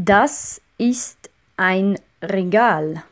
Das ist ein Regal.